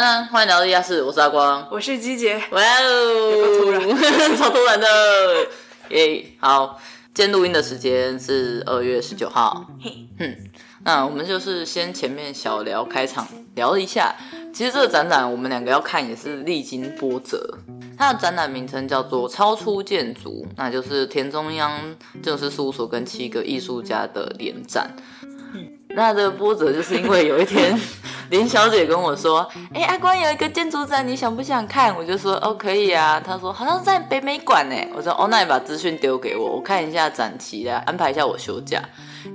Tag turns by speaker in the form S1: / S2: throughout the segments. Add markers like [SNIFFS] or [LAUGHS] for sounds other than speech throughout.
S1: 安安，欢迎来到地下室，我是阿光，
S2: 我是鸡姐。
S1: 哇哦，[LAUGHS] 超突然的，耶！好，今天录音的时间是二月十九号。
S2: 嘿，
S1: 嗯，那我们就是先前面小聊开场，聊了一下。其实这个展览我们两个要看也是历经波折。它的展览名称叫做《超出建筑》，那就是田中央建筑师事务所跟七个艺术家的联展。那这个波折就是因为有一天，林小姐跟我说：“哎、阿光有一个建筑展，你想不想看？”我就说：“哦，可以啊。”她说：“好像在北美馆呢。”我说：“哦，那你把资讯丢给我，我看一下展期啊安排一下我休假。”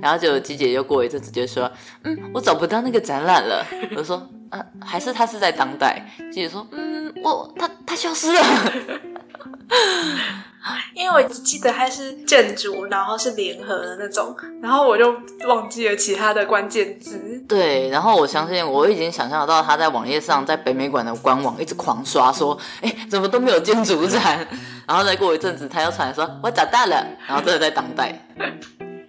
S1: 然后就鸡姐就过一阵直接说：“嗯，我找不到那个展览了。[LAUGHS] ”我说：“、啊，还是他是在当代？”鸡姐说：“嗯，我他他消失了。” [LAUGHS]
S2: 因为我只记得它是建筑，然后是联合的那种，然后我就忘记了其他的关键字。
S1: 对，然后我相信我已经想象到他在网页上，在北美馆的官网一直狂刷，说：“哎，怎么都没有建筑展？” [LAUGHS] 然后再过一阵子，他又传来说：“我找到了。”然后真的在当代。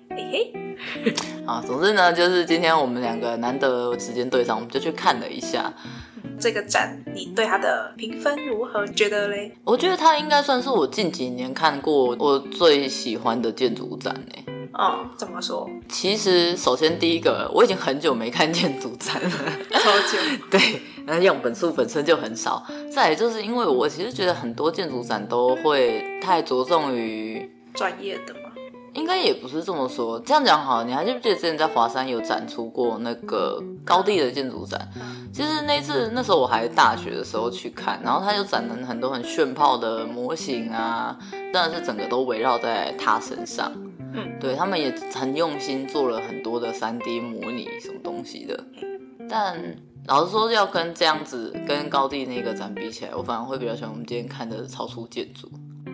S2: 嘿嘿，[LAUGHS]
S1: 啊，总之呢，就是今天我们两个难得时间对上，我们就去看了一下。
S2: 这个展，你对它的评分如何？觉得嘞？
S1: 我觉得它应该算是我近几年看过我最喜欢的建筑展呢。
S2: 哦，怎么说？
S1: 其实，首先第一个，我已经很久没看建筑展了，
S2: 超久。[LAUGHS]
S1: 对，那样本数本身就很少。再来就是因为我其实觉得很多建筑展都会太着重于
S2: 专业的。
S1: 应该也不是这么说，这样讲好。你还记不记得之前在华山有展出过那个高地的建筑展？其实那次那时候我还大学的时候去看，然后他就展了很多很炫炮的模型啊，当然是整个都围绕在他身上。嗯，对，他们也很用心做了很多的三 D 模拟什么东西的。但老实说，要跟这样子跟高地那个展比起来，我反而会比较喜欢我们今天看的超出建筑，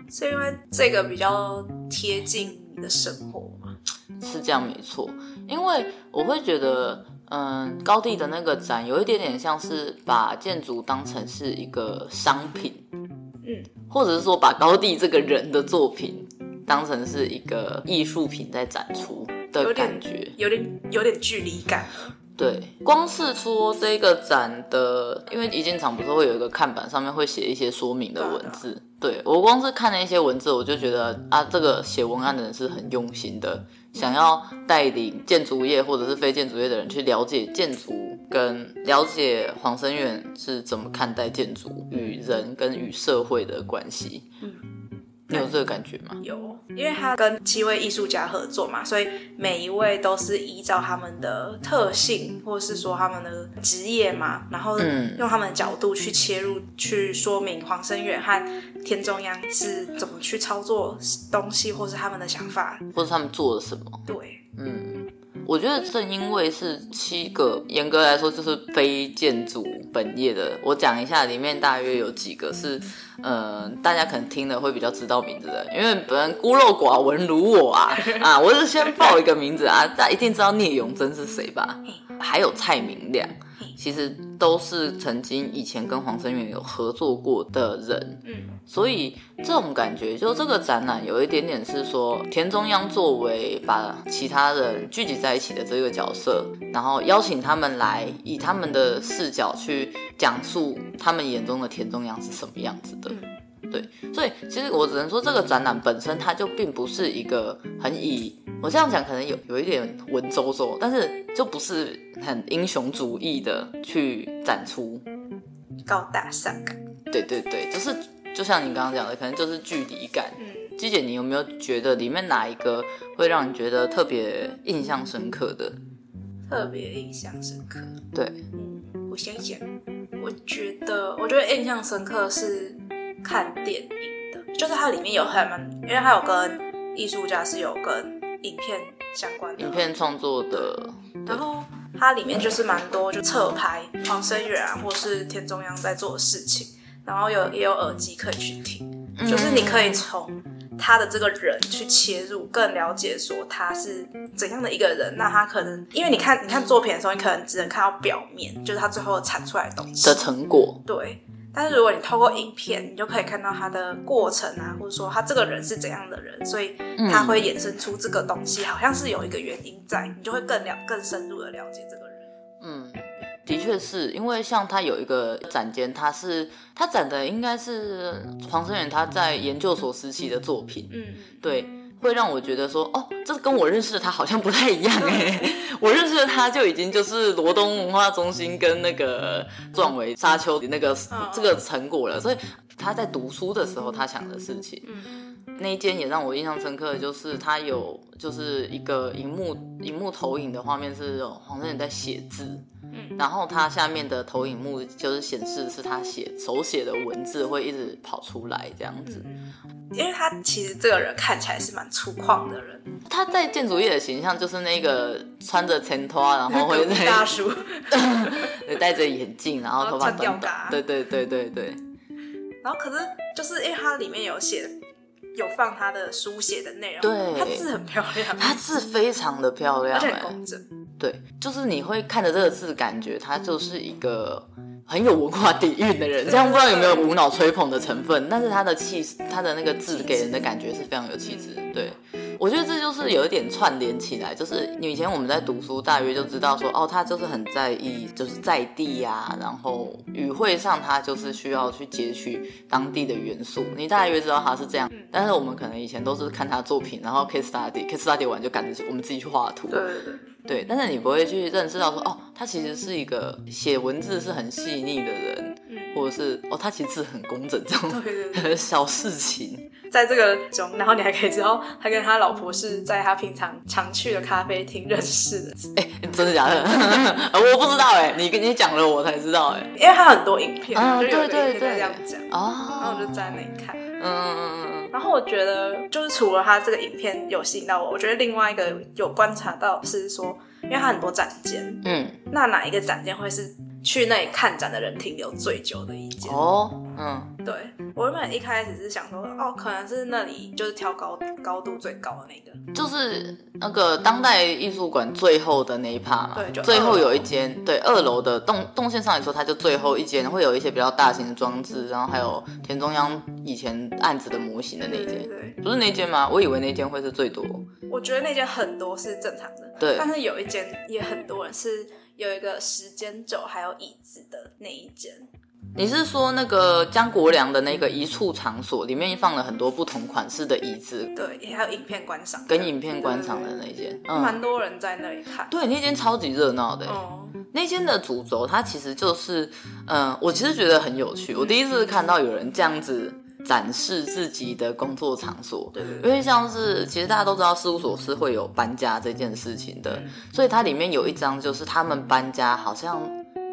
S2: 是因为这个比较贴近你的生活吗？
S1: 是这样没错，因为我会觉得，嗯，高地的那个展有一点点像是把建筑当成是一个商品，嗯，或者是说把高地这个人的作品当成是一个艺术品在展出的感觉，
S2: 有点有点，有点距离感。[LAUGHS]
S1: 对，光是说这个展的，因为一进场不是会有一个看板，上面会写一些说明的文字。对，我光是看那些文字，我就觉得啊，这个写文案的人是很用心的，想要带领建筑业或者是非建筑业的人去了解建筑，跟了解黄生远是怎么看待建筑与人跟与社会的关系。嗯。你有这个感觉吗？
S2: 有，因为他跟七位艺术家合作嘛，所以每一位都是依照他们的特性，或是说他们的职业嘛，然后用他们的角度去切入，去说明黄生远和田中央是怎么去操作东西，或是他们的想法，
S1: 或者他们做了什么。
S2: 对，
S1: 嗯。我觉得正因为是七个，严格来说就是非建筑本页的。我讲一下，里面大约有几个是，呃，大家可能听了会比较知道名字的。因为本人孤陋寡闻如我啊，[LAUGHS] 啊，我是先报一个名字啊，大家一定知道聂永真是谁吧？还有蔡明亮。其实都是曾经以前跟黄生远有合作过的人，嗯，所以这种感觉，就这个展览有一点点是说，田中央作为把其他人聚集在一起的这个角色，然后邀请他们来，以他们的视角去讲述他们眼中的田中央是什么样子的。对，所以其实我只能说，这个展览本身它就并不是一个很以我这样讲可能有有一点文绉绉，但是就不是很英雄主义的去展出
S2: 高大上感。
S1: 对对对，就是就像你刚刚讲的，可能就是距离感。嗯，季姐，你有没有觉得里面哪一个会让你觉得特别印象深刻的？
S2: 特别印象深刻。
S1: 对，
S2: 嗯，我想想，我觉得我觉得印象深刻是。看电影的，就是它里面有很蛮，因为它有跟艺术家是有跟影片相关的，
S1: 影片创作的。
S2: 然后它里面就是蛮多就侧拍黄声远啊，或是田中央在做的事情，然后有也有耳机可以去听，嗯、就是你可以从他的这个人去切入，更了解说他是怎样的一个人。那他可能因为你看你看作品的时候，你可能只能看到表面，就是他最后产出来的东西
S1: 的成果，
S2: 对。但是如果你透过影片，你就可以看到他的过程啊，或者说他这个人是怎样的人，所以他会衍生出这个东西，好像是有一个原因在，你就会更了更深入的了解这个人。
S1: 嗯，的确是因为像他有一个展间，他是他展的应该是黄生远他在研究所时期的作品，
S2: 嗯，
S1: 对，会让我觉得说，哦，这跟我认识的他好像不太一样哎，[LAUGHS] 我认识的他就已经就是罗东文化中心跟那个壮维沙丘的那个这个成果了，所以他在读书的时候他想的事情。那一间也让我印象深刻的就是它有就是一个荧幕荧幕投影的画面是黄声远在写字，嗯，然后它下面的投影幕就是显示是他写手写的文字会一直跑出来这样子，
S2: 因为他其实这个人看起来是蛮粗犷的人，
S1: 他在建筑业的形象就是那个穿着前拖，然后会在
S2: 大叔，[LAUGHS]
S1: 戴着眼镜，然后头发短短，对对对对对，
S2: 然后可是就是因为它里面有写。有放他的书写的内容，
S1: 对，
S2: 他字很漂亮，
S1: 他字非常的漂亮，
S2: 而且很工整。
S1: 对，就是你会看着这个字，感觉他就是一个很有文化底蕴的人。[LAUGHS] 这样不知道有没有无脑吹捧的成分，但是他的气，他的那个字给人的感觉是非常有气质。对。我觉得这就是有一点串联起来，就是以前我们在读书，大约就知道说，哦，他就是很在意，就是在地呀、啊，然后语汇上他就是需要去截取当地的元素，你大约知道他是这样。但是我们可能以前都是看他作品，然后 case study，case study 完就赶着我们自己去画图。
S2: 对对对。
S1: 对，但是你不会去认识到说，哦，他其实是一个写文字是很细腻的人，或者是哦，他其实字很工整
S2: 这种 [LAUGHS]
S1: 小事情。
S2: 在这个中，然后你还可以知道他跟他老婆是在他平常常去的咖啡厅认识的。[LAUGHS]
S1: 哎，真的假的？[LAUGHS] 我不知道哎，你跟你讲了我才知道哎。
S2: 因为他很多影片，
S1: 啊、
S2: 就有的影
S1: 片
S2: 在这样讲，
S1: 哦，
S2: 然后我就在那里看。
S1: 嗯嗯嗯嗯。
S2: 然后我觉得，就是除了他这个影片有吸引到我，我觉得另外一个有观察到是说，因为他很多展间，嗯，那哪一个展间会是去那里看展的人停留最久的一间？
S1: 哦，嗯。
S2: 对，我原本一开始是想说，哦，可能是那里就是挑高高度最高的那个，
S1: 就是那个当代艺术馆最后的那一趴嘛。
S2: 对，就
S1: 最后有一间，对，二楼的动动线上来说，它就最后一间会有一些比较大型的装置，然后还有田中央以前案子的模型的那一间。对，对，对，不是那间吗？我以为那间会是最多。
S2: 我觉得那间很多是正常的，
S1: 对，
S2: 但是有一间也很多人是有一个时间轴还有椅子的那一间。
S1: 你是说那个江国良的那个一处场所里面放了很多不同款式的椅子，
S2: 对，也还有影片观赏，
S1: 跟影片观赏的那间，
S2: 嗯，蛮多人在那里看，
S1: 对，那间超级热闹的，哦，那间的主轴它其实就是，嗯，我其实觉得很有趣，我第一次看到有人这样子展示自己的工作场所，对，因为像是其实大家都知道事务所是会有搬家这件事情的，所以它里面有一张就是他们搬家好像。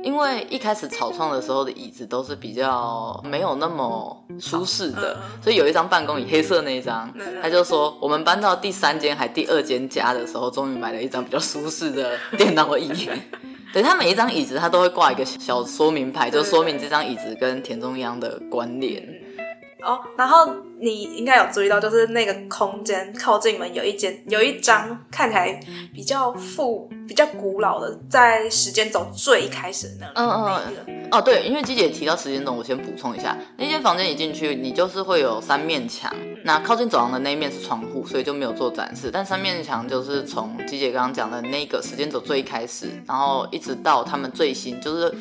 S1: 因为一开始草创的时候的椅子都是比较没有那么舒适的，所以有一张办公椅，黑色那一张，他就说我们搬到第三间还第二间家的时候，终于买了一张比较舒适的电脑椅。[LAUGHS] 对，他每一张椅子他都会挂一个小说明牌，就说明这张椅子跟田中央的关联。
S2: 哦，然后你应该有注意到，就是那个空间靠近门有一间，有一张看起来比较复、比较古老的，在时间轴最一开始的那里。嗯嗯
S1: 嗯。哦，对，因为鸡姐提到时间轴，我先补充一下，那间房间一进去，你就是会有三面墙，那靠近走廊的那一面是窗户，所以就没有做展示。但三面墙就是从鸡姐刚刚讲的那个时间轴最一开始，然后一直到他们最新，就是。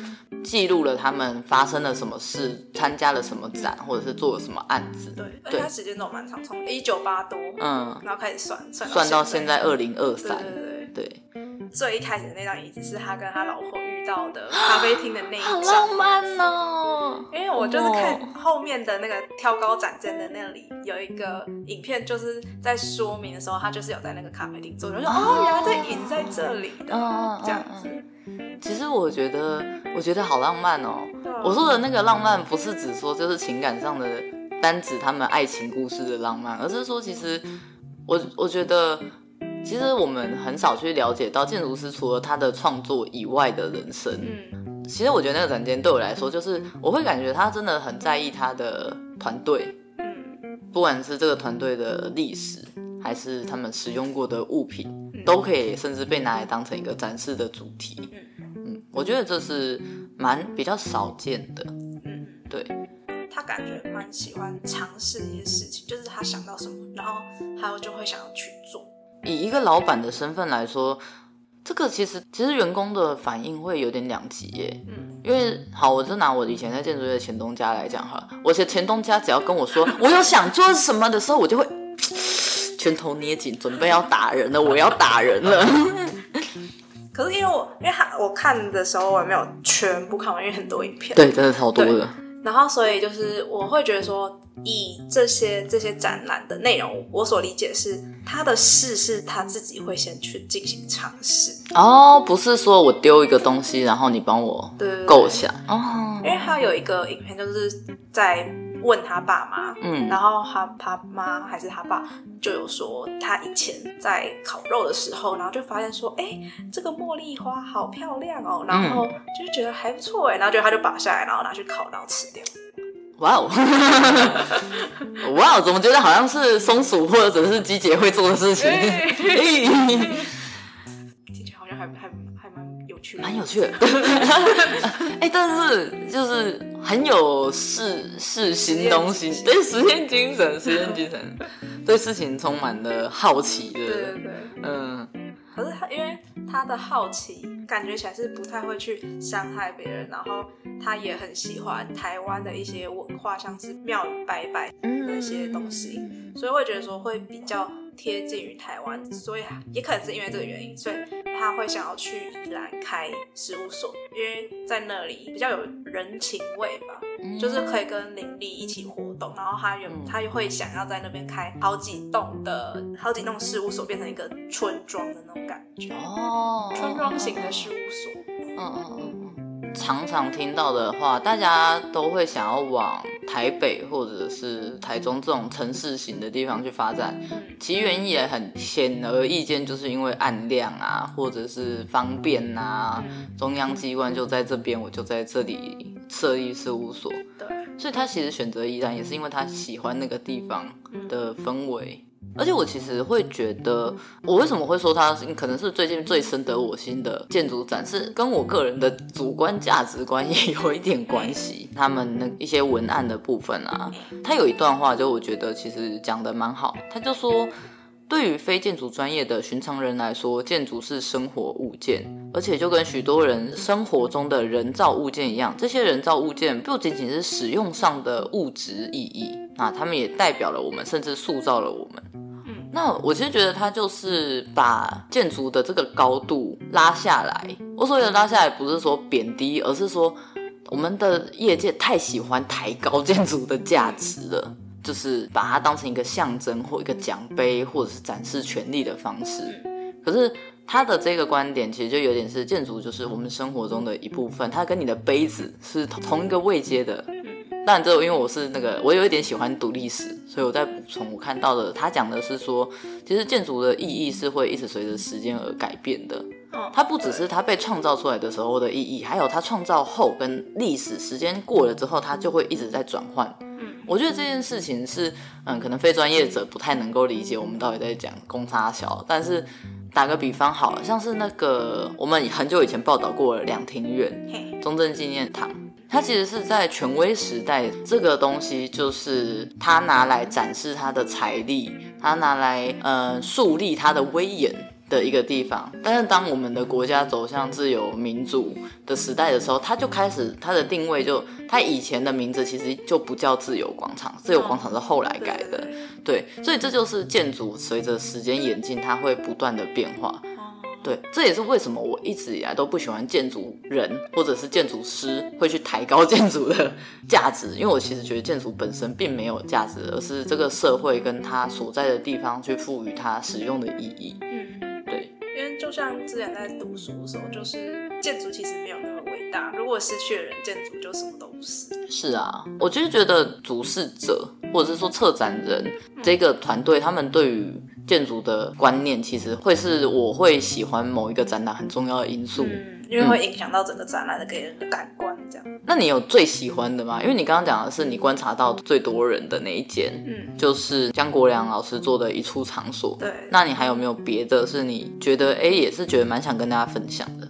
S1: 记录了他们发生了什么事，参加了什么展，或者是做了什么案子。
S2: 对，而且他时间都蛮长，从一九八多，嗯，然后开始算，算到
S1: 算到现在二零二三。对对对，对。
S2: 最一开始的那张椅子是他跟他老婆遇到的咖啡厅的那一张，
S1: 好浪漫哦。
S2: 因为我就是看后面的那个挑高展间的那里有一个影片，就是在说明的时候，他就是有在那个咖啡厅坐，就说哦，原来这椅子在这里的，这样子。
S1: 其实我觉得，我觉得好浪漫哦。我说的那个浪漫，不是指说就是情感上的单指他们爱情故事的浪漫，而是说，其实我我觉得，其实我们很少去了解到建筑师除了他的创作以外的人生。嗯，其实我觉得那个展间对我来说，就是我会感觉他真的很在意他的团队。嗯，不管是这个团队的历史，还是他们使用过的物品。都可以，甚至被拿来当成一个展示的主题。嗯，我觉得这是蛮比较少见的。嗯，对。
S2: 他感觉蛮喜欢尝试一些事情，就是他想到什么，然后他就会想要去做。
S1: 以一个老板的身份来说，这个其实其实员工的反应会有点两极耶。
S2: 嗯，
S1: 因为好，我就拿我以前在建筑业的前东家来讲哈，我前前东家只要跟我说我有想做什么的时候，我就会 [SNIFFS] 拳头捏紧，准备要打人了，我要打人了。[LAUGHS]
S2: 可是因为我因为他我看的时候我也没有全部看完，因为很多影片，
S1: 对，真的超多的。
S2: 然后所以就是我会觉得说，以这些这些展览的内容，我所理解是他的事是他自己会先去进行尝试。
S1: 哦，不是说我丢一个东西，然后你帮我构想。哦，
S2: 因为他有一个影片就是在。问他爸妈，嗯，然后他他妈还是他爸就有说，他以前在烤肉的时候，然后就发现说，哎，这个茉莉花好漂亮哦，然后就觉得还不错哎，然后就他就拔下来，然后拿去烤，然后吃掉。
S1: 哇哦，[LAUGHS] 哇哦，怎么觉得好像是松鼠或者是鸡姐会做的事情？[LAUGHS] 蛮有趣的，[LAUGHS] 哎、欸，但是就是很有试试新东西，对实验精神，实验精神，对事情充满了好奇的，对？对对，嗯。
S2: 可是他因为他的好奇，感觉起来是不太会去伤害别人，然后他也很喜欢台湾的一些文化，像是庙宇拜拜那些东西，所以会觉得说会比较。贴近于台湾，所以也可能是因为这个原因，所以他会想要去宜兰开事务所，因为在那里比较有人情味吧，嗯、就是可以跟邻里一起活动，然后他有他会想要在那边开好几栋的好几栋事务所，变成一个村庄的那种感觉哦，村庄型的事务所，嗯嗯嗯。
S1: 常常听到的话，大家都会想要往台北或者是台中这种城市型的地方去发展。其原因也很显而易见，就是因为暗量啊，或者是方便啊，中央机关就在这边，我就在这里设立事务所。对，所以他其实选择宜兰也是因为他喜欢那个地方的氛围。而且我其实会觉得，我为什么会说它可能是最近最深得我心的建筑展，是跟我个人的主观价值观也有一点关系。他们那一些文案的部分啊，他有一段话，就我觉得其实讲的蛮好。他就说，对于非建筑专业的寻常人来说，建筑是生活物件，而且就跟许多人生活中的人造物件一样，这些人造物件不仅仅是使用上的物质意义，那他们也代表了我们，甚至塑造了我们。那我其实觉得他就是把建筑的这个高度拉下来。我所谓的拉下来，不是说贬低，而是说我们的业界太喜欢抬高建筑的价值了，就是把它当成一个象征或一个奖杯，或者是展示权力的方式。可是他的这个观点其实就有点是建筑就是我们生活中的一部分，它跟你的杯子是同一个位阶的。但这因为我是那个，我有一点喜欢读历史，所以我在补充我看到的，他讲的是说，其实建筑的意义是会一直随着时间而改变的。它不只是它被创造出来的时候的意义，还有它创造后跟历史时间过了之后，它就会一直在转换。我觉得这件事情是，嗯，可能非专业者不太能够理解我们到底在讲公差小。但是打个比方好了，像是那个我们很久以前报道过的两厅院、中正纪念堂。它其实是在权威时代，这个东西就是它拿来展示它的财力，它拿来呃树立它的威严的一个地方。但是当我们的国家走向自由民主的时代的时候，它就开始它的定位就，它以前的名字其实就不叫自由广场，自由广场是后来改的，对，所以这就是建筑随着时间演进，它会不断的变化。对，这也是为什么我一直以来都不喜欢建筑人或者是建筑师会去抬高建筑的价值，因为我其实觉得建筑本身并没有价值，而是这个社会跟它所在的地方去赋予它使用的意义。嗯，
S2: 就像之前在读书的时候，就是建筑其实没有那么伟大，如果失去了人，建筑就什么都不是。
S1: 是啊，我就是觉得主事者或者是说策展人这个团队，他们对于建筑的观念其实会是我会喜欢某一个展览很重要的因素，
S2: 嗯，因为会影响到整个展览的给人的感官，这样。
S1: 那你有最喜欢的吗？因为你刚刚讲的是你观察到最多人的那一间，嗯，就是姜国良老师做的一处场所。对，那你还有没有别的是你觉得哎也是觉得蛮想跟大家分享的？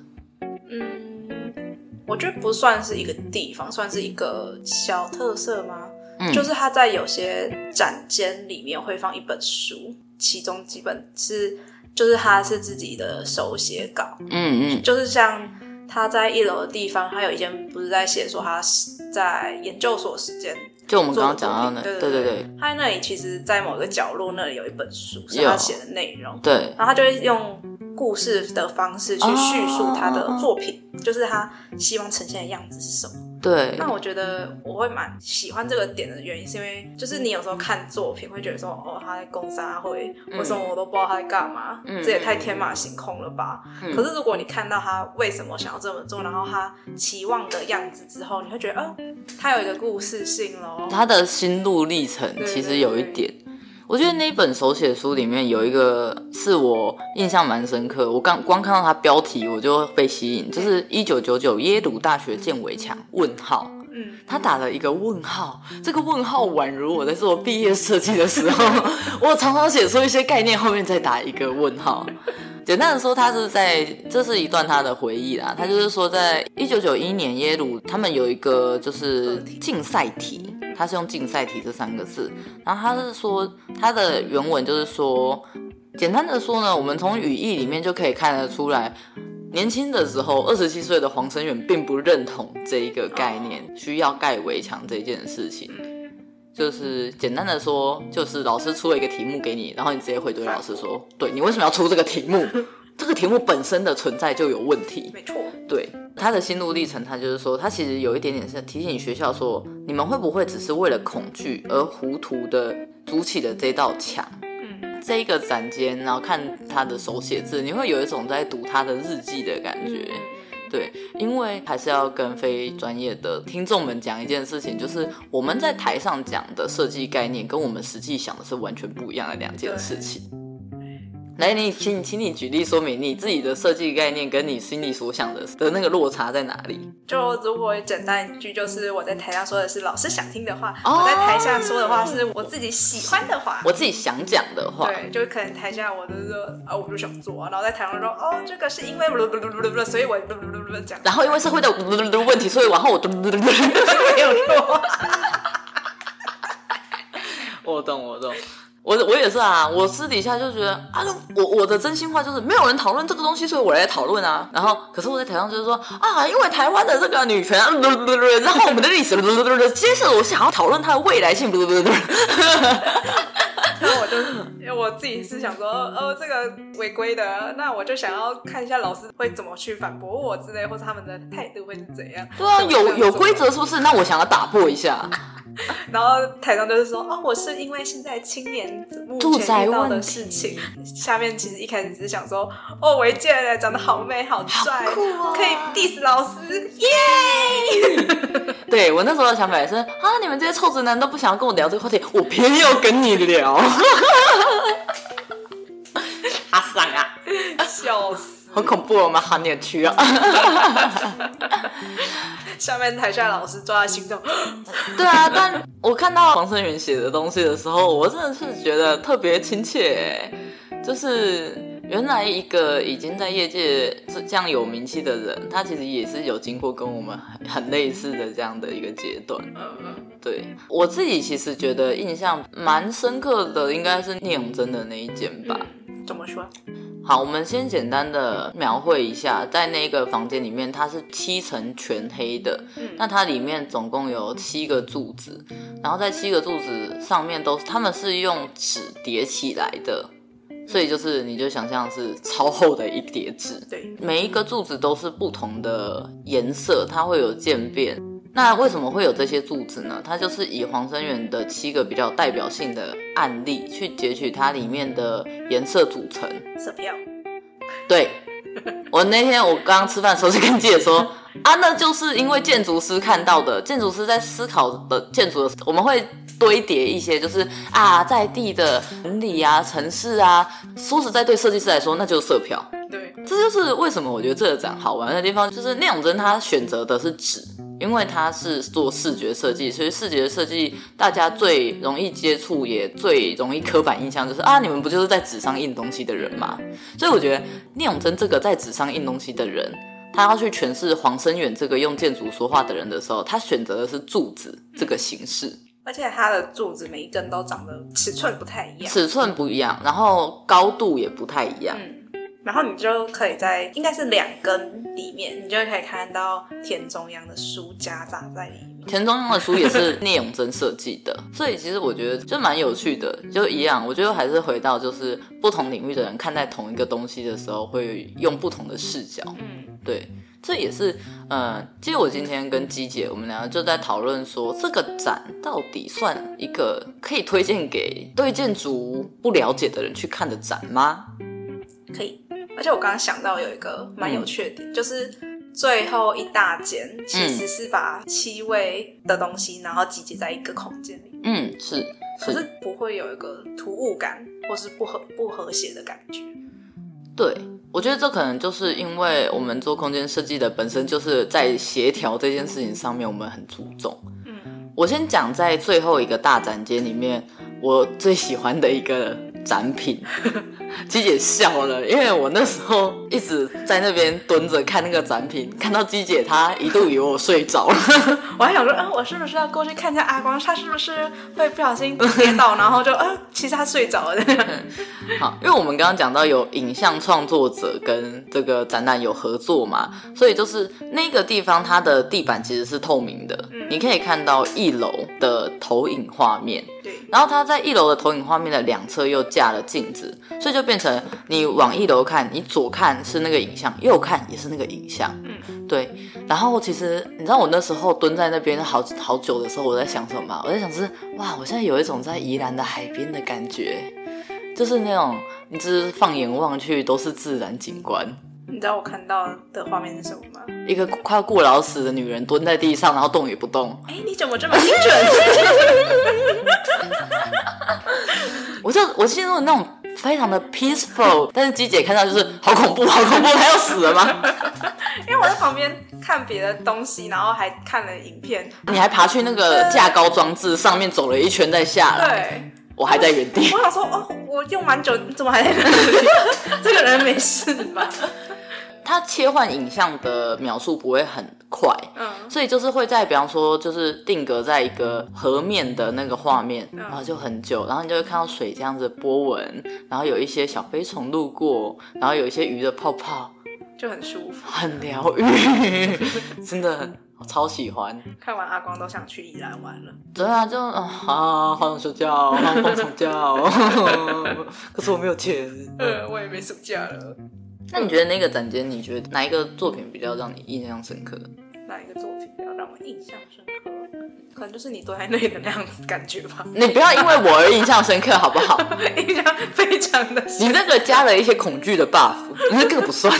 S2: 嗯，我觉得不算是一个地方，算是一个小特色吗？嗯，就是他在有些展间里面会放一本书。其中几本是就是他是自己的手写稿，
S1: 嗯嗯，
S2: 就是像他在一楼的地方，他有一间不是在写说他是在研究所时间，
S1: 就我们刚刚讲到的，
S2: 对
S1: 对对对，
S2: 他在那里其实，在某个角落那里有一本书是他写的内容，
S1: 对，
S2: 然后他就会用故事的方式去叙述他的作品，哦、就是他希望呈现的样子是什么。
S1: 对，
S2: 那我觉得我会蛮喜欢这个点的原因，是因为就是你有时候看作品会觉得说，哦，他在攻沙会，为什么我都不知道他在干嘛？嗯、这也太天马行空了吧？嗯、可是如果你看到他为什么想要这么做，然后他期望的样子之后，你会觉得，哦，他有一个故事性咯。
S1: 他的心路历程其实有一点，我觉得那一本手写书里面有一个是我印象蛮深刻，我刚光看到它标题我就被吸引，就是一九九九耶鲁大学建围墙问号，嗯，他打了一个问号，这个问号宛如我在做毕业设计的时候，[LAUGHS] 我常常写出一些概念后面再打一个问号。简单的说，他是在这是一段他的回忆啦，他就是说在一九九一年耶鲁他们有一个就是竞赛题。他是用竞赛题这三个字，然后他是说他的原文就是说，简单的说呢，我们从语义里面就可以看得出来，年轻的时候，二十七岁的黄生远并不认同这一个概念，需要盖围墙这件事情。就是简单的说，就是老师出了一个题目给你，然后你直接回怼老师说，对，你为什么要出这个题目？[LAUGHS] 这个题目本身的存在就有问题。
S2: 没错，
S1: 对。他的心路历程，他就是说，他其实有一点点是提醒学校说，你们会不会只是为了恐惧而糊涂的筑起了这道墙？嗯，这一个展间，然后看他的手写字，你会有一种在读他的日记的感觉。对，因为还是要跟非专业的听众们讲一件事情，就是我们在台上讲的设计概念，跟我们实际想的是完全不一样的两件事情。来，你请请你举例说明你自己的设计概念跟你心里所想的的那个落差在哪里？
S2: 就如果简单一句，就是我在台上说的是老师想听的话，哦、我在台下说的话是我自己喜欢的话，
S1: 我自己想讲的话。
S2: 对，就可能台下我就是说啊，我就想做，然后在台上说哦，这个是因为所以我讲。
S1: 然后因为社会的 [LAUGHS] 问题，所以往后我没有说。[LAUGHS] 我懂，我懂。我我也是啊，我私底下就觉得啊，我我的真心话就是没有人讨论这个东西，所以我来讨论啊。然后，可是我在台上就是说啊，因为台湾的这个女权，然后我们的历史，接着我想要讨论它的未来性，[LAUGHS]
S2: 然后我就因为我自己是想说，哦，这个违规的，那我就想要看一下老师会怎么去反驳我之类，或者他们的态度会是怎样。
S1: 对啊，有有规则是不是？那我想要打破一下。
S2: 然后台上就是说，哦，我是因为现在青年目前遇到的事情。下面其实一开始只是想说，哦，维建嘞，长得好美好帅，好酷哦，可以 diss 老师，耶！[LAUGHS]
S1: 对，我那时候的想法也是，啊，你们这些臭直男都不想要跟我聊这个话题，我偏要跟你聊。阿桑啊，
S2: 笑死！
S1: 很恐怖，我们好扭曲啊！[LAUGHS]
S2: 下面台下老师抓在心中。[LAUGHS]
S1: 对啊，但我看到黄声远写的东西的时候，我真的是觉得特别亲切。就是原来一个已经在业界这样有名气的人，他其实也是有经过跟我们很很类似的这样的一个阶段。嗯嗯，对我自己其实觉得印象蛮深刻的，应该是聂永真的那一间吧。
S2: 怎么说？
S1: 好，我们先简单的描绘一下，在那个房间里面，它是七层全黑的。嗯，那它里面总共有七个柱子，然后在七个柱子上面都是，他们是用纸叠起来的，所以就是你就想象是超厚的一叠纸。对，每一个柱子都是不同的颜色，它会有渐变。那为什么会有这些柱子呢？它就是以黄生源的七个比较代表性的案例去截取它里面的颜色组成。
S2: 色票。
S1: 对，我那天我刚刚吃饭的时候就跟记者说啊，那就是因为建筑师看到的，建筑师在思考的建筑的时候，我们会堆叠一些，就是啊在地的城里啊、城市啊。说实在，对设计师来说，那就是色票。
S2: 对，
S1: 这就是为什么我觉得这个展好玩的地方，就是聂永真他选择的是纸。因为他是做视觉设计，所以视觉设计大家最容易接触，也最容易刻板印象就是啊，你们不就是在纸上印东西的人吗？所以我觉得聂永真这个在纸上印东西的人，他要去诠释黄生远这个用建筑说话的人的时候，他选择的是柱子这个形式。
S2: 而且他的柱子每一根都长得尺寸不太一样，
S1: 尺寸不一样，然后高度也不太一样。
S2: 嗯，然后你就可以在应该是两根里面，你就可以看到田中央的书夹杂在里面。
S1: 田中央的书也是 [LAUGHS] 聂永真设计的，所以其实我觉得就蛮有趣的，就一样。我觉得还是回到就是不同领域的人看待同一个东西的时候，会用不同的视角。嗯，对。这也是，呃，其实我今天跟姬姐，我们两个就在讨论说，这个展到底算一个可以推荐给对建筑不了解的人去看的展吗？
S2: 可以，而且我刚刚想到有一个蛮有趣的点，嗯、就是最后一大间其实是把七位的东西，然后集结在一个空间里。
S1: 嗯，是，是，
S2: 可是不会有一个突兀感，或是不和不和谐的感觉。
S1: 对。我觉得这可能就是因为我们做空间设计的本身就是在协调这件事情上面，我们很注重。嗯，我先讲在最后一个大展间里面，我最喜欢的一个展品。[LAUGHS] 鸡姐笑了，因为我那时候一直在那边蹲着看那个展品，看到鸡姐她一度以为我睡着了，[LAUGHS]
S2: 我还想说，嗯、呃，我是不是要过去看一下阿光，他是不是会不小心跌倒，然后就，嗯、呃，其实他睡着了。[LAUGHS]
S1: 好，因为我们刚刚讲到有影像创作者跟这个展览有合作嘛，所以就是那个地方它的地板其实是透明的，嗯、你可以看到一楼的投影画面。对，然后它在一楼的投影画面的两侧又架了镜子，所以就变成你往一楼看，你左看是那个影像，右看也是那个影像。嗯，对。然后其实你知道我那时候蹲在那边好好久的时候，我在想什么？我在想是哇，我现在有一种在宜兰的海边的感觉，就是那种你只是放眼望去都是自然景观。
S2: 你知道我看到的画面是什么吗？
S1: 一个快要过劳死的女人蹲在地上，然后动也不动。
S2: 哎，你怎么这么精准？[LAUGHS]
S1: 我就我进入那种非常的 peaceful，但是鸡姐看到就是好恐怖，好恐怖，他要死了吗？[LAUGHS]
S2: 因为我在旁边看别的东西，然后还看了影片。
S1: 你还爬去那个架高装置上面走了一圈再下来。对，我还在原地。
S2: 我想说，哦，我用蛮久，你怎么还在那里？[LAUGHS] 这个人没事吧？
S1: 它切换影像的描述不会很快，嗯，所以就是会在比方说就是定格在一个河面的那个画面，嗯、然后就很久，然后你就会看到水这样子波纹，然后有一些小飞虫路过，然后有一些鱼的泡泡，
S2: 就很舒服，
S1: 很疗愈，[LAUGHS] 真的我超喜欢。
S2: 看完阿光都想去宜兰玩了，
S1: 对啊，就啊，好想睡觉，好想放暑假，[LAUGHS] 可是我没有钱，[LAUGHS]
S2: 呃，我也没暑假了。
S1: 那你觉得那个展间，你觉得哪一个作品比较让你印象深刻？
S2: 哪一个作品比较让我印象深刻？可能就是你坐在那里的那样子感觉吧。
S1: 你不要因为我而印象深刻，好不好？[LAUGHS]
S2: 印象非常的深。
S1: 你那个加了一些恐惧的 buff，那个不算。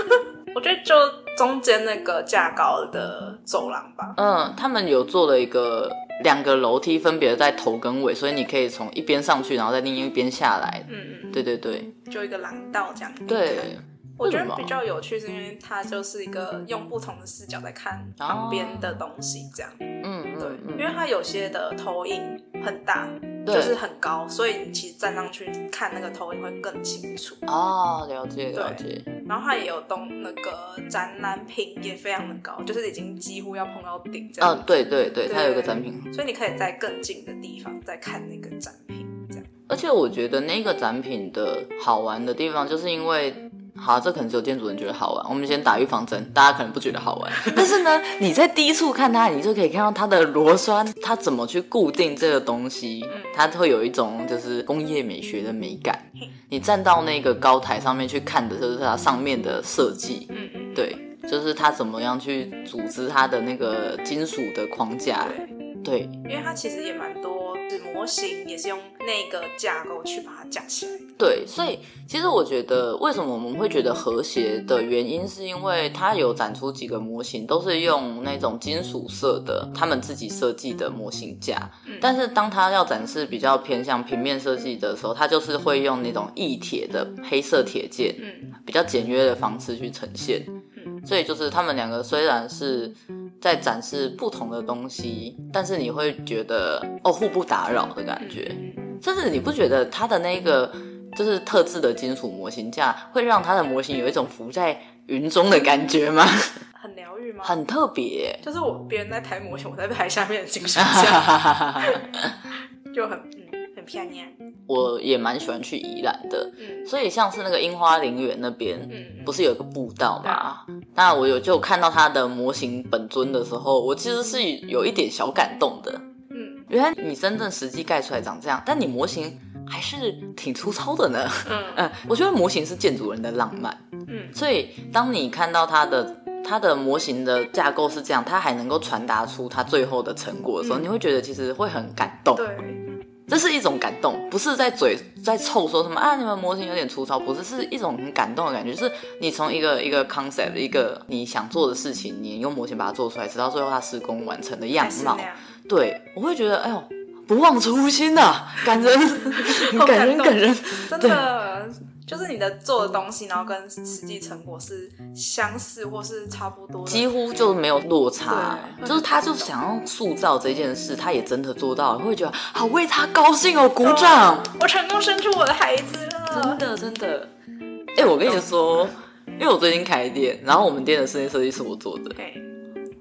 S1: [LAUGHS]
S2: 我觉得就中间那个架高的走廊吧。
S1: 嗯，他们有做了一个两个楼梯，分别在头跟尾，所以你可以从一边上去，然后在另一边下来。嗯嗯，对对对，
S2: 就一个廊道这样。
S1: 对。
S2: 我觉得比较有趣，是因为它就是一个用不同的视角在看旁边的东西，这样。嗯，对，因为它有些的投影很大，就是很高，所以你其实站上去看那个投影会更清楚。
S1: 哦，了解了解。
S2: 然后它也有动那个展览品，也非常的高，就是已经几乎要碰到顶这样。
S1: 嗯，对对对，它有个展品，
S2: 所以你可以在更近的地方再看那个展品，这样。
S1: 而且我觉得那个展品的好玩的地方，就是因为。好，这可能只有店主人觉得好玩。我们先打预防针，大家可能不觉得好玩。但是呢，你在低处看它，你就可以看到它的螺栓，它怎么去固定这个东西，它会有一种就是工业美学的美感。你站到那个高台上面去看的，就是它上面的设计。嗯，对，就是它怎么样去组织它的那个金属的框架。对，
S2: 因为它其实也蛮多。模型也是用那个架构去把它架起来。
S1: 对，所以其实我觉得，为什么我们会觉得和谐的原因，是因为它有展出几个模型，都是用那种金属色的，他们自己设计的模型架。嗯、但是当它要展示比较偏向平面设计的时候，它就是会用那种异铁的黑色铁件，嗯，比较简约的方式去呈现。嗯，所以就是他们两个虽然是。在展示不同的东西，但是你会觉得哦，互不打扰的感觉，甚至你不觉得它的那个就是特制的金属模型架会让它的模型有一种浮在云中的感觉吗？[LAUGHS]
S2: 很疗愈吗？
S1: 很特别，
S2: 就是我别人在抬模型，我在拍下面的金属架，[LAUGHS] 就很
S1: 我也蛮喜欢去宜兰的，
S2: 嗯，
S1: 所以像是那个樱花陵园那边，
S2: 嗯
S1: 不是有一个步道嘛？那我有就看到它的模型本尊的时候，我其实是有一点小感动的。
S2: 嗯
S1: 原来你真正实际盖出来长这样，但你模型还是挺粗糙的呢。
S2: 嗯 [LAUGHS]
S1: 嗯，我觉得模型是建筑人的浪漫。
S2: 嗯
S1: 所以当你看到它的它的模型的架构是这样，它还能够传达出它最后的成果的时候，
S2: 嗯
S1: 你会觉得其实会很感动。
S2: 对，
S1: 这是一种感动，不是在嘴在臭说什么啊，你们模型有点粗糙，不是，是一种很感动的感觉，就是你从一个一个 concept 一个你想做的事情，你用模型把它做出来，直到最后它施工完成的样貌。对我会觉得，哎呦，不忘初心呐、啊，[LAUGHS] 感人，感人，
S2: 感
S1: 人，
S2: 真的，就是你的做的东西，然后跟实际成果是相似或是差不多的，
S1: 几乎就没有落差，就是他就想要塑造这件事，他也真的做到了，会觉得好为他高兴哦，鼓掌。
S2: 我成功生出我的孩子了，
S1: 真的真的，哎、我跟你说，因为我最近开店，然后我们店的室内设计是我做的，
S2: 对，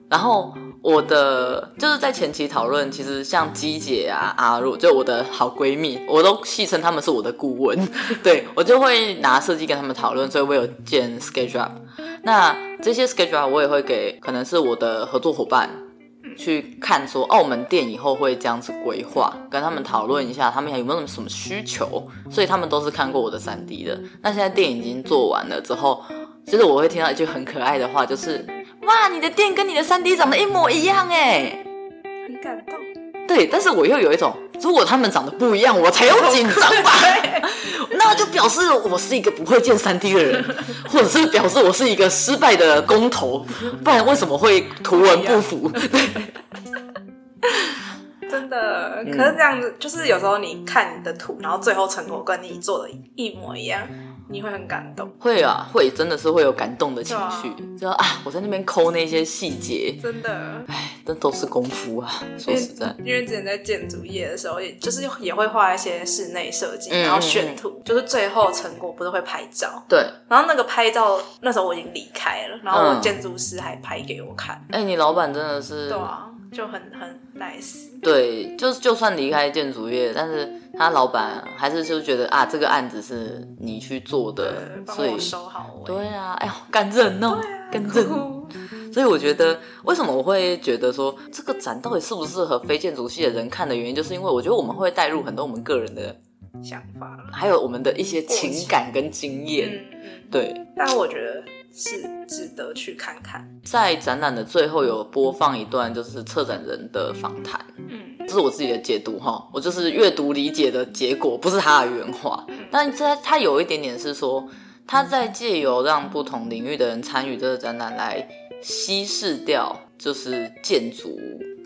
S1: 然后我的就是在前期讨论，其实像鸡姐啊、阿若，就我的好闺蜜，我都戏称她们是我的顾问，[LAUGHS] 对，我就会拿设计跟他们讨论，所以我有建 SketchUp。那这些 SketchUp 我也会给可能是我的合作伙伴去看说，哦，我们店以后会这样子规划，跟他们讨论一下，他们有没有什么需求，所以他们都是看过我的三 D 的。那现在店已经做完了之后，就是我会听到一句很可爱的话，就是。哇，你的店跟你的三 D 长得一模一样哎，
S2: 很感动。
S1: 对，但是我又有一种，如果他们长得不一样，我才有紧张吧？[LAUGHS] 那就表示我是一个不会建三 D 的人，或者是表示我是一个失败的工头，[LAUGHS] 不然为什么会图文不符？[LAUGHS]
S2: 真的，可是这样子，就是有时候你看你的图，然后最后成果跟你做的一模一样，你会很感动。
S1: 会啊，会真的是会有感动的情
S2: 绪，
S1: 就啊，我在那边抠那些细节，
S2: 真的，
S1: 哎，这都是功夫啊，说实在。
S2: 因为之前在建筑业的时候，也就是也会画一些室内设计，
S1: 嗯
S2: 然后选图，就是最后成果不是会拍照，
S1: 对，
S2: 然后那个拍照那时候我已经离开了，然后我建筑师还拍给我看，
S1: 哎，你老板真的是，
S2: 对啊，就很很 nice。
S1: 对，就是就算离开建筑业，但是他老板还是就觉得啊，这个案子是你去做的所以
S2: 收好尾。
S1: 对啊，哎呦，感人哦，感人。[LAUGHS] 所以我觉得，为什么我会觉得说这个展到底适不适合非建筑系的人看的原因，就是因为我觉得我们会带入很多我们个人的，
S2: 想法了。
S1: 还有我们的一些情感跟
S2: 经验。
S1: 对，
S2: 但我觉得是值得去看看。
S1: 在展览的最后有播放一段就是策展人的访谈。
S2: 嗯
S1: 这是我自己的解读哈，我就是阅读理解的结果，不是他的原话。但这他有一点点是说，他在借由让不同领域的人参与这个展览，来稀释掉就是建筑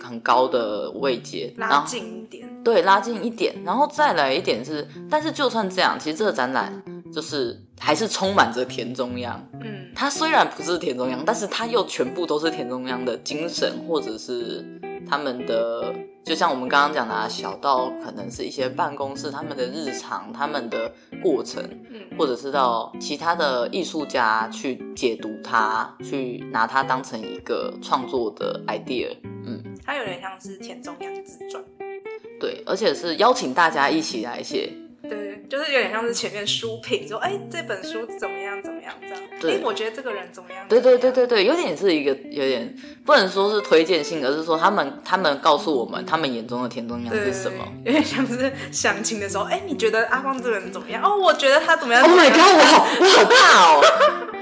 S1: 很高的位阶，然
S2: 拉
S1: 后
S2: 近一点。
S1: 对拉近一点，然后再来一点是，但是就算这样，其实这个展览就是还是充满着田中央。
S2: 嗯
S1: 他虽然不是田中央，但是他又全部都是田中央的精神，或者是他们的，就像我们刚刚讲的啊，小到可能是一些办公室他们的日常、他们的过程，
S2: 嗯，
S1: 或者是到其他的艺术家去解读它，去拿它当成一个创作的 idea。嗯，
S2: 它有点像是田中央自传。
S1: 对，而且是邀请大家一起来写。
S2: 对，就是有点像是前面书评，说哎这本书怎么样怎么样这样。
S1: 对
S2: 哎，我觉得这个人怎么样？
S1: 对对对
S2: 对。
S1: 对对，有点是一个有点不能说是推荐性，而是说他们他们告诉我们他们眼中的田中央是什么。
S2: 有点像是相亲的时候，哎，你觉得阿光这个人怎么样？哦，我觉得他怎么样
S1: Oh my god！我好我好怕哦！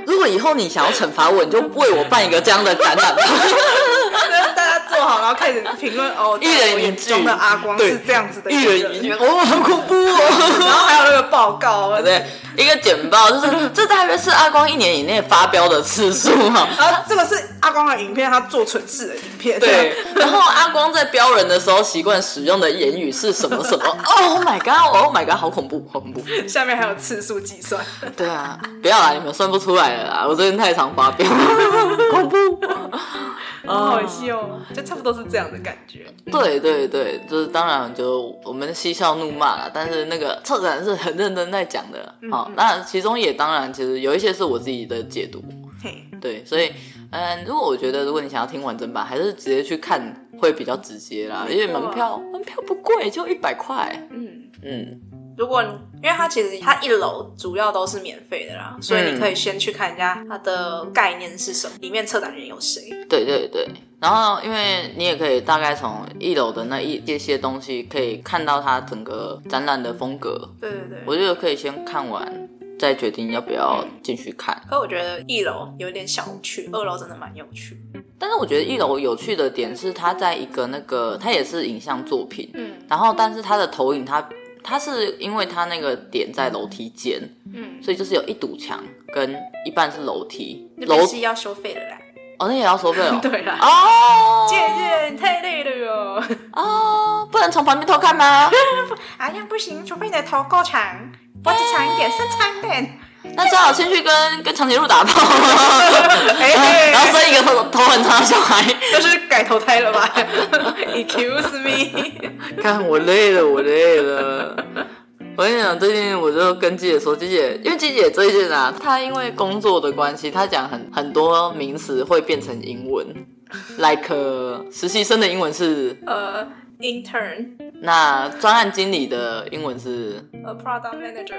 S1: 如果以后你想要惩罚我，你就为我办一个这样的展览吧。[LAUGHS]
S2: 就是大家坐好，然后开始评论哦，
S1: 一人一句
S2: 的阿光是这样子的
S1: 一
S2: 个
S1: 人一句，哦，好恐怖哦！[LAUGHS]
S2: 然后还有那个报告，
S1: 对，一个简报就是这大约是阿光一年以内发飙的次数哈。
S2: 然后这个是阿光的影片，他做蠢事的影片。
S1: 对，然后阿光在飙人的时候习惯使用的言语是什么什么？[LAUGHS] Oh my god！Oh my god！好恐怖，好恐怖。
S2: 下面还有次数计算。
S1: 对啊，不要啦，你们算不出来了啦，我最近太常发飙，[LAUGHS] 恐怖。
S2: 好好笑哦，就差不多是这样的感觉。
S1: 对对对，就是当然就我们嬉笑怒骂了，但是那个策展是很认真在讲的。好、
S2: 嗯嗯，
S1: 那其中也当然其实有一些是我自己的解读。
S2: 嘿，
S1: 对，所以嗯，如果我觉得如果你想要听完整版，还是直接去看会比较直接啦，因为门票门票不贵，就一百块。嗯嗯。
S2: 如果因为它其实它一楼主要都是免费的啦，所以你可以先去看一下它的概念是什么，里面策展人有谁。
S1: 对对对，然后因为你也可以大概从一楼的那一些些东西可以看到它整个展览的风格。
S2: 对对对，
S1: 我觉得可以先看完再决定要不要进去看。
S2: 可我觉得一楼有点小无趣，二楼真的蛮有趣。
S1: 但是我觉得一楼有趣的点是它在一个那个它也是影像作品，嗯，然后但是它的投影它。它是因为它那个点在楼梯间，嗯，所以就是有一堵墙跟一半是楼梯，楼
S2: 梯要收费的啦。
S1: 哦，那也要收费哦。[LAUGHS]
S2: 对啦。哦，姐姐，你太累了哟。
S1: 哦，不能从旁边偷看吗？[LAUGHS]
S2: 哎呀，不行，除非你的头够长，脖子长一点，身长一点。
S1: 那只好先去跟跟长颈鹿打炮，[LAUGHS] [LAUGHS] 然后生一个头头很长的小孩，
S2: 这是改投胎了吧？[LAUGHS] Excuse me，
S1: 看我累了，我累了。我跟你讲，最近我就跟鸡姐说，鸡姐，因为鸡姐最近啊，她因为工作的关系，她讲很很多名词会变成英文，like 实习生的英文是
S2: 呃。Intern，
S1: 那专案经理的英文是
S2: A product manager。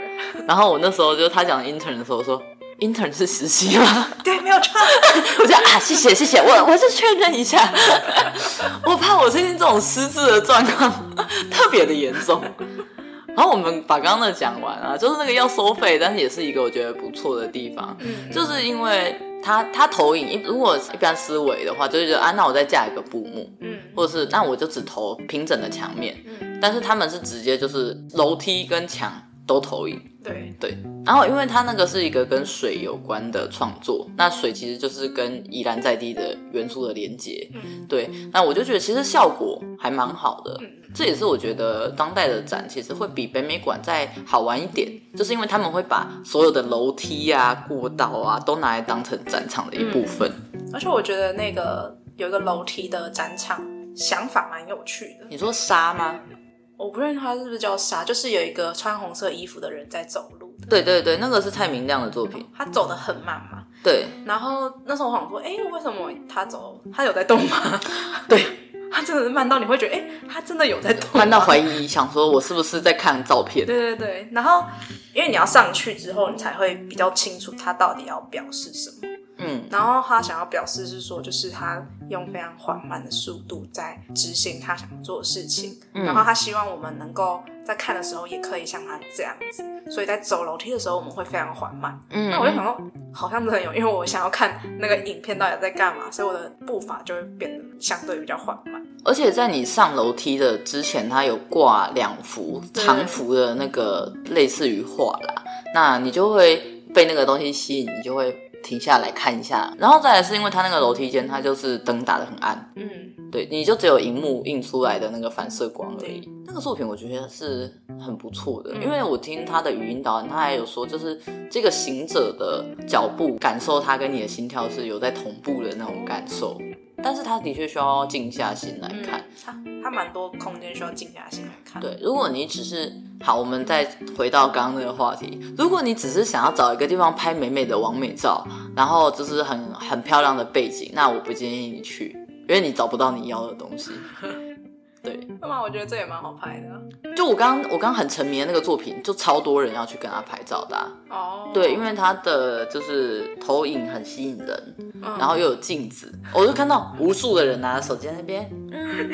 S1: 然后我那时候就他讲 intern 的时候我说，intern 是实习吗？[LAUGHS]
S2: 对，没有错。[LAUGHS]
S1: 我就啊，谢谢谢谢，我我是确认一下，[LAUGHS] 我怕我最近这种失智的状况特别的严重。然后我们把刚刚的讲完啊，就是那个要收费，但是也是一个我觉得不错的地方，嗯，就是因为。他他投影一如果一般思维的话，就是觉得啊，那我再架一个布幕，嗯，或者是那我就只投平整的墙面，嗯，但是他们是直接就是楼梯跟墙都投影，
S2: 对。
S1: 对，然后因为它那个是一个跟水有关的创作，那水其实就是跟宜兰在地的元素的连接，嗯，对，那我就觉得其实效果还蛮好的。嗯。这也是我觉得当代的展其实会比北美馆再好玩一点，就是因为他们会把所有的楼梯啊、过道啊都拿来当成展场的一部分。
S2: 嗯，而且我觉得那个有一个楼梯的展场想法蛮有趣的。
S1: 你说沙吗？
S2: 我不认识他是不是叫沙，就是有一个穿红色衣服的人在走路。
S1: 对对对，那个是蔡明亮的作品。
S2: 他走的很慢嘛。
S1: 对。
S2: 然后那时候我想说，哎，为什么他走，他有在动吗？[LAUGHS]
S1: 对。
S2: 他真的是慢到你会觉得，哎、欸，他真的有在动。
S1: 慢到怀疑，想说我是不是在看照片？
S2: 对对对。然后，因为你要上去之后，你才会比较清楚他到底要表示什么。嗯。然后他想要表示是说，就是他用非常缓慢的速度在执行他想做的事情。嗯。然后他希望我们能够在看的时候也可以像他这样子。所以在走楼梯的时候，我们会非常缓慢。嗯。那我就想说，好像真的有，因为我想要看那个影片到底在干嘛，所以我的步伐就会变得相对比较缓慢。
S1: 而且在你上楼梯的之前，他有挂两幅长幅的那个类似于画啦，那你就会被那个东西吸引，你就会停下来看一下。然后再来是因为它那个楼梯间，它就是灯打的很暗，嗯，对，你就只有荧幕映出来的那个反射光而已。那个作品我觉得是很不错的，因为我听他的语音导演，他还有说，就是这个行者的脚步感受，他跟你的心跳是有在同步的那种感受。但是他的确需要静下心来看，
S2: 嗯、他他蛮多空间需要静下心来看。
S1: 对，如果你只是好，我们再回到刚刚那个话题，如果你只是想要找一个地方拍美美的完美照，然后就是很很漂亮的背景，那我不建议你去，因为你找不到你要的东西。[LAUGHS] 对，
S2: 那么？我觉得这也蛮好拍的。
S1: 就我刚我刚很沉迷的那个作品，就超多人要去跟他拍照的、啊。哦。Oh. 对，因为他的就是投影很吸引人，uh. 然后又有镜子，我就看到无数的人拿着手机在那边，嗯，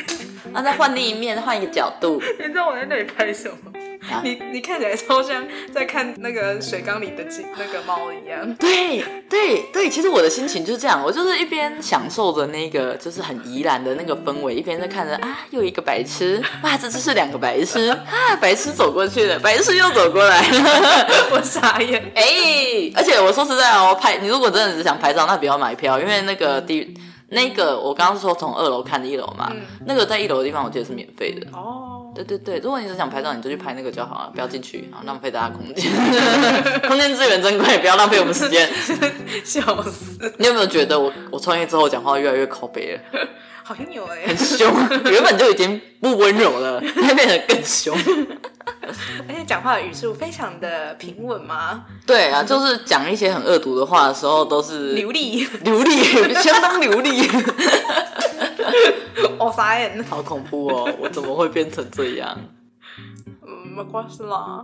S1: 然后再换另一面，换一个角度。[LAUGHS]
S2: 你知道我在那里拍什么？啊、你你看起来超像在看那个水缸里的那个猫一样。
S1: 对对对，其实我的心情就是这样，我就是一边享受着那个就是很怡然的那个氛围，一边在看着啊，又一个白痴，哇，这只是两个白痴啊，白痴走过去了，白痴又走过来，[LAUGHS]
S2: 我傻眼。
S1: 哎、欸，而且我说实在哦，拍你如果真的只想拍照，那不要买票，因为那个地那个我刚刚说从二楼看的一楼嘛，嗯、那个在一楼的地方我记得是免费的哦。对对对，如果你是想拍照，你就去拍那个就好了，不要进去，啊浪费大家空间。[LAUGHS] 空间资源珍贵，不要浪费我们时间。[LAUGHS]
S2: 笑死！
S1: 你有没有觉得我我创业之后讲话越来越靠北了？[LAUGHS]
S2: 好像有哎、欸，
S1: 很凶，原本就已经不温柔了，现在变得更凶。[LAUGHS]
S2: 而且讲话的语速非常的平稳嘛。
S1: 对啊，就是讲一些很恶毒的话的时候，都是
S2: 流利，
S1: 流利，[LAUGHS] 相当流利。
S2: 我傻眼，
S1: 好恐怖哦！我怎么会变成这样？
S2: 嗯，没关系啦，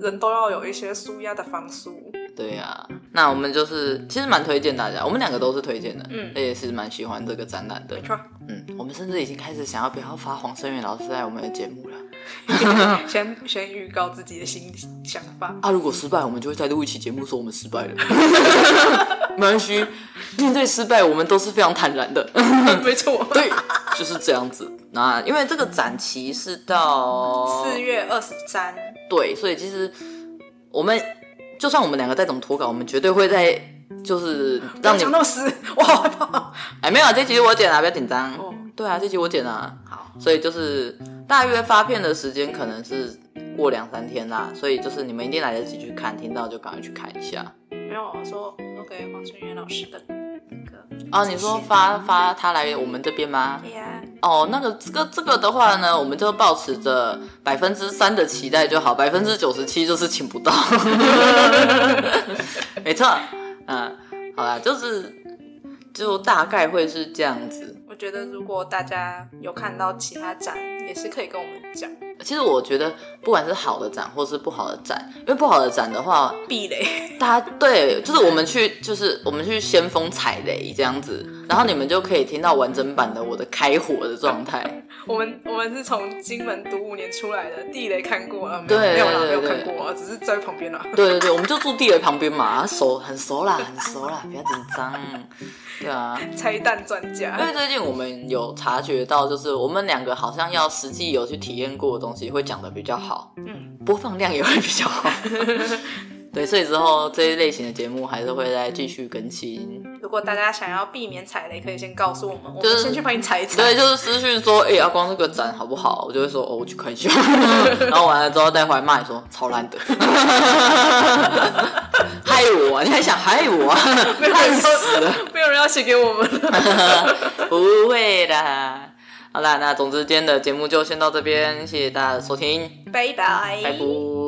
S2: 人都要有一些舒压的方式。
S1: 对呀、啊，那我们就是其实蛮推荐大家，我们两个都是推荐的，
S2: 嗯，
S1: 也是蛮喜欢这个展览的，
S2: 没错，
S1: 嗯，我们甚至已经开始想要不要发黄生远老师在我们的节目了，[LAUGHS]
S2: 先先预告自己的新想法。
S1: 啊，如果失败，我们就会再录一期节目说我们失败了，[LAUGHS] 没关系，面对失败，我们都是非常坦然的，[LAUGHS]
S2: 没错，
S1: 对，就是这样子。那因为这个展期是到
S2: 四月二十三，
S1: 对，所以其实我们。就算我们两个再怎么脱稿，我们绝对会在就是让你
S2: 讲那么死，我好怕。
S1: 哎，没有，这集我剪啊，不要紧张。
S2: 哦，
S1: 对啊，这集我剪啊。
S2: 好，
S1: 所以就是大约发片的时间可能是过两三天啦，所以就是你们一定来得及去看，听到就赶快去看一下。
S2: 没有，我说我给黄春元老师的那个。
S1: 啊，你说发发他来我们这边吗？
S2: 对呀。
S1: 哦，那个这个这个的话呢，我们就保持着百分之三的期待就好，百分之九十七就是请不到。[LAUGHS] [LAUGHS] 没错，嗯，好啦，就是就大概会是这样子。
S2: 我觉得如果大家有看到其他展，也是可以跟我们讲。
S1: 其实我觉得，不管是好的展或是不好的展，因为不好的展的话，
S2: 避雷，
S1: 大家对，就是我们去，就是我们去先锋踩雷这样子，然后你们就可以听到完整版的我的开火的状态。[LAUGHS]
S2: 我们我们是从金门读五年出来的，地雷看过了，
S1: 对，
S2: 没有啦，没有看过啊，只是在旁边啦。
S1: 对对对，我们就住地雷旁边嘛，熟很熟啦，[LAUGHS] 很熟啦，不要紧张。对啊，
S2: 拆弹专家。
S1: 因为最近我们有察觉到，就是我们两个好像要实际有去体验过的东西，会讲的比较好，嗯，播放量也会比较好。[LAUGHS] 对，所以之后这一类型的节目还是会再继续更新。
S2: 如果大家想要避免踩雷，可以先告诉我们，就是、我们先去帮你踩一踩。
S1: 对，就是私讯说，哎、欸，阿光这个展好不好？我就会说，哦，我去看一下。[LAUGHS] 然后完了之后带回来骂你说，超烂的，[LAUGHS] 害我、啊！你还想害我、啊？烂死了！
S2: 没有人要写给我们
S1: 不会的。好啦，那总之今天的节目就先到这边，谢谢大家的收听，
S2: 拜拜，
S1: 拜拜。